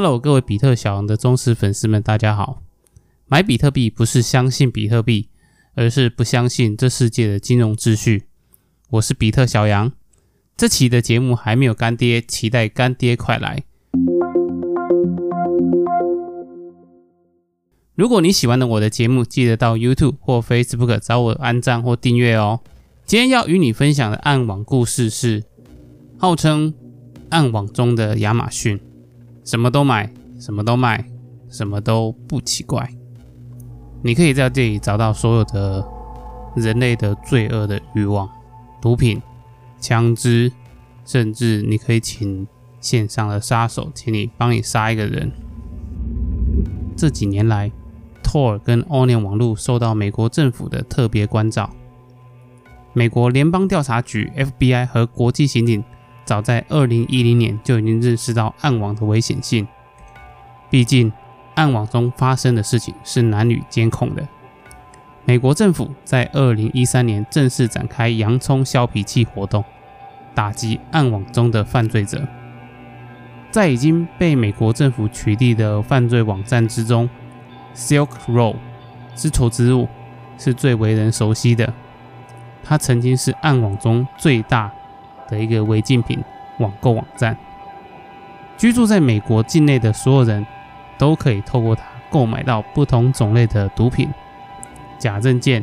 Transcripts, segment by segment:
Hello，各位比特小羊的忠实粉丝们，大家好。买比特币不是相信比特币，而是不相信这世界的金融秩序。我是比特小羊，这期的节目还没有干爹，期待干爹快来。如果你喜欢的我的节目，记得到 YouTube 或 Facebook 找我按赞或订阅哦。今天要与你分享的暗网故事是，号称暗网中的亚马逊。什么都买，什么都卖，什么都不奇怪。你可以在这里找到所有的人类的罪恶的欲望，毒品、枪支，甚至你可以请线上的杀手，请你帮你杀一个人。这几年来，Tor 跟 Onion 网络受到美国政府的特别关照。美国联邦调查局 FBI 和国际刑警。早在二零一零年就已经认识到暗网的危险性。毕竟，暗网中发生的事情是难以监控的。美国政府在二零一三年正式展开洋葱削皮器活动，打击暗网中的犯罪者。在已经被美国政府取缔的犯罪网站之中，Silk Road 丝绸之路是最为人熟悉的。它曾经是暗网中最大的一个违禁品网购网站，居住在美国境内的所有人都可以透过它购买到不同种类的毒品、假证件、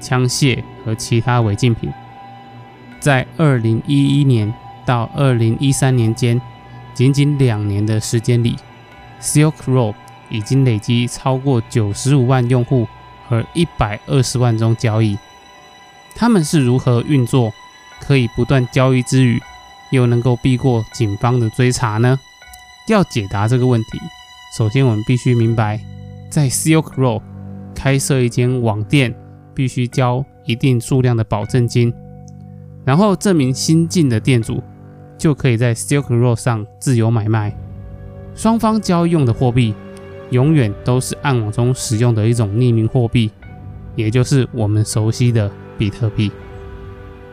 枪械和其他违禁品。在二零一一年到二零一三年间，仅仅两年的时间里，Silk Road 已经累积超过九十五万用户和一百二十万宗交易。他们是如何运作？可以不断交易之余，又能够避过警方的追查呢？要解答这个问题，首先我们必须明白，在 Silk Road 开设一间网店，必须交一定数量的保证金，然后这名新进的店主就可以在 Silk Road 上自由买卖。双方交易用的货币，永远都是暗网中使用的一种匿名货币，也就是我们熟悉的比特币。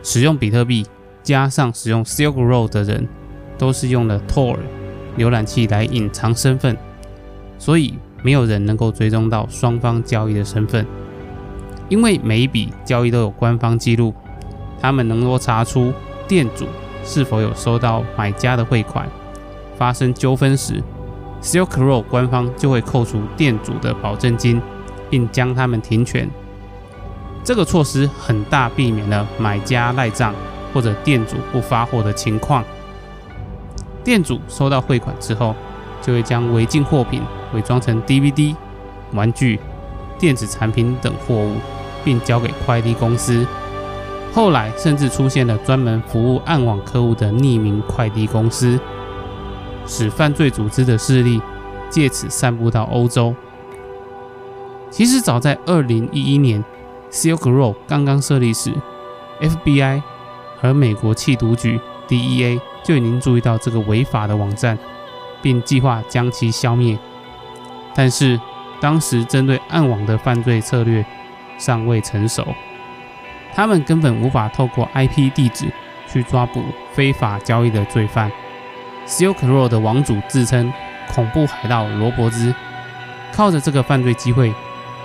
使用比特币加上使用 Silk Road 的人，都是用了 Tor 浏览器来隐藏身份，所以没有人能够追踪到双方交易的身份。因为每一笔交易都有官方记录，他们能够查出店主是否有收到买家的汇款。发生纠纷时，Silk Road 官方就会扣除店主的保证金，并将他们停权。这个措施很大避免了买家赖账或者店主不发货的情况。店主收到汇款之后，就会将违禁货品伪装成 DVD、玩具、电子产品等货物，并交给快递公司。后来甚至出现了专门服务暗网客户的匿名快递公司，使犯罪组织的势力借此散布到欧洲。其实早在二零一一年。Silk Road 刚刚设立时，FBI 和美国缉毒局 DEA 就已经注意到这个违法的网站，并计划将其消灭。但是当时针对暗网的犯罪策略尚未成熟，他们根本无法透过 IP 地址去抓捕非法交易的罪犯。Silk Road 的网主自称恐怖海盗罗伯兹，靠着这个犯罪机会。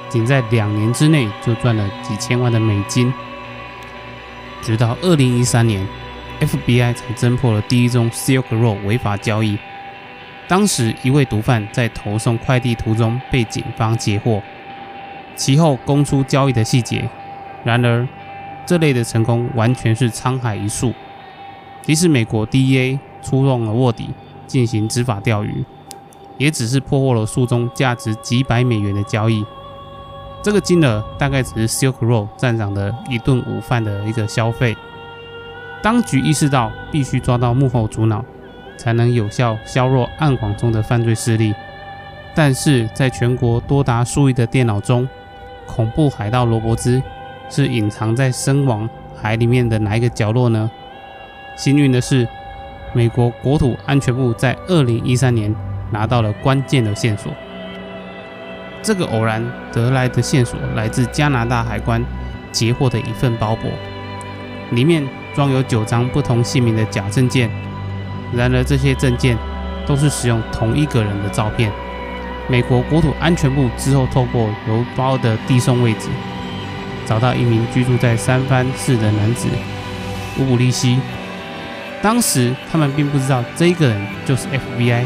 仅在两年之内就赚了几千万的美金，直到二零一三年，FBI 才侦破了第一宗 Silk Road 违法交易。当时一位毒贩在投送快递途中被警方截获，其后供出交易的细节。然而，这类的成功完全是沧海一粟，即使美国 DEA 出动了卧底进行执法钓鱼，也只是破获了数宗价值几百美元的交易。这个金额大概只是 Silk Road 站长的一顿午饭的一个消费。当局意识到必须抓到幕后主脑，才能有效削弱暗网中的犯罪势力。但是，在全国多达数亿的电脑中，恐怖海盗罗伯兹是隐藏在深网海里面的哪一个角落呢？幸运的是，美国国土安全部在2013年拿到了关键的线索。这个偶然得来的线索来自加拿大海关截获的一份包裹，里面装有九张不同姓名的假证件。然而，这些证件都是使用同一个人的照片。美国国土安全部之后透过邮包的递送位置，找到一名居住在三藩市的男子乌布利希。当时他们并不知道这个人就是 FBI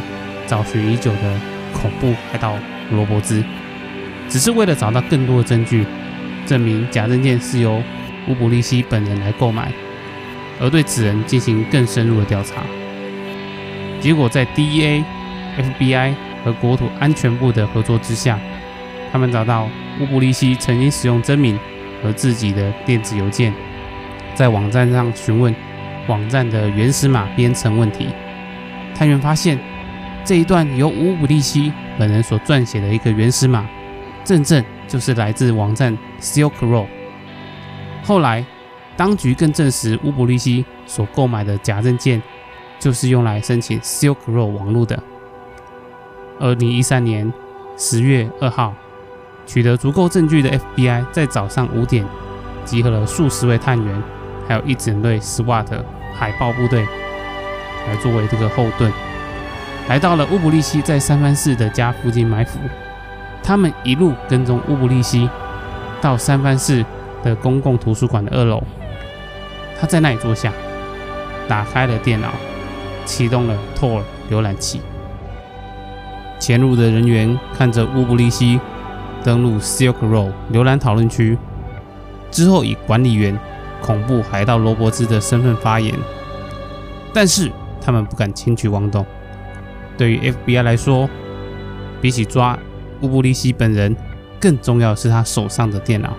找寻已久的恐怖海盗罗伯兹，只是为了找到更多的证据，证明假证件是由乌布利希本人来购买，而对此人进行更深入的调查。结果在 DEA、FBI 和国土安全部的合作之下，他们找到乌布利希曾经使用真名和自己的电子邮件，在网站上询问网站的原始码编程问题。探员发现这一段由乌布利希本人所撰写的一个原始码，正正就是来自网站 Silk Road。后来，当局更证实乌布利希所购买的假证件就是用来申请 Silk Road 网络的。二零一三年十月二号，取得足够证据的 FBI 在早上五点集合了数十位探员，还有一整队 SWAT 海豹部队，来作为这个后盾，来到了乌布利希在三藩市的家附近埋伏。他们一路跟踪乌布利希到三藩市的公共图书馆的二楼，他在那里坐下，打开了电脑，启动了 Tor 浏览器。潜入的人员看着乌布利希登录 Silk Road 浏览讨论区之后，以管理员恐怖海盗罗伯兹的身份发言，但是他们不敢轻举妄动。对于 FBI 来说，比起抓乌布利希本人，更重要的是他手上的电脑。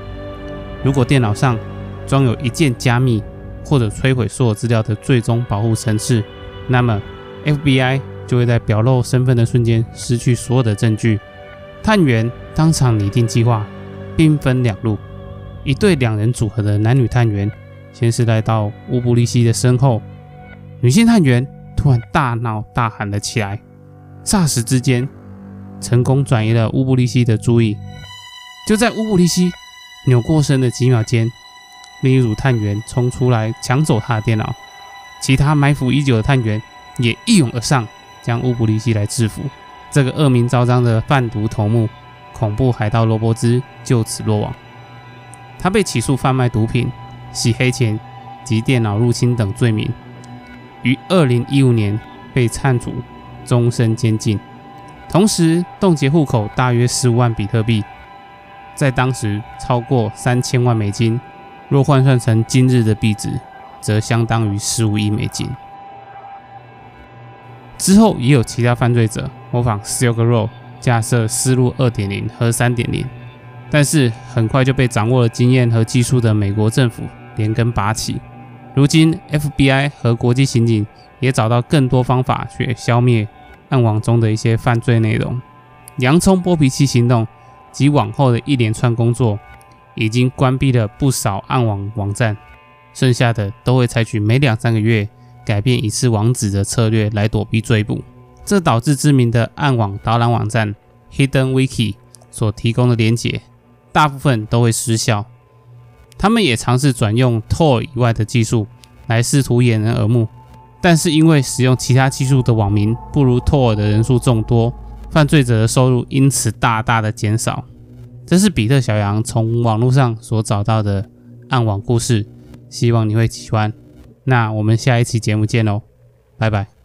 如果电脑上装有一键加密或者摧毁所有资料的最终保护程式，那么 FBI。就会在表露身份的瞬间失去所有的证据。探员当场拟定计划，兵分两路，一对两人组合的男女探员先是来到乌布利希的身后，女性探员突然大闹大喊了起来，霎时之间成功转移了乌布利希的注意。就在乌布利希扭过身的几秒间，另一组探员冲出来抢走他的电脑，其他埋伏已久的探员也一拥而上。将乌布利希来制服，这个恶名昭彰的贩毒头目、恐怖海盗罗伯兹就此落网。他被起诉贩卖毒品、洗黑钱及电脑入侵等罪名，于二零一五年被判处终身监禁，同时冻结户口大约十五万比特币，在当时超过三千万美金，若换算成今日的币值，则相当于十五亿美金。之后也有其他犯罪者模仿 Silk Road 架设丝路二点零和三点零，但是很快就被掌握了经验和技术的美国政府连根拔起。如今 FBI 和国际刑警也找到更多方法去消灭暗网中的一些犯罪内容。洋葱剥皮器行动及往后的一连串工作，已经关闭了不少暗网网站，剩下的都会采取每两三个月。改变一次网址的策略来躲避追捕，这导致知名的暗网导览网站 Hidden Wiki 所提供的连结大部分都会失效。他们也尝试转用 Tor 以外的技术来试图掩人耳目，但是因为使用其他技术的网民不如托尔的人数众多，犯罪者的收入因此大大的减少。这是比特小羊从网络上所找到的暗网故事，希望你会喜欢。那我们下一期节目见喽，拜拜。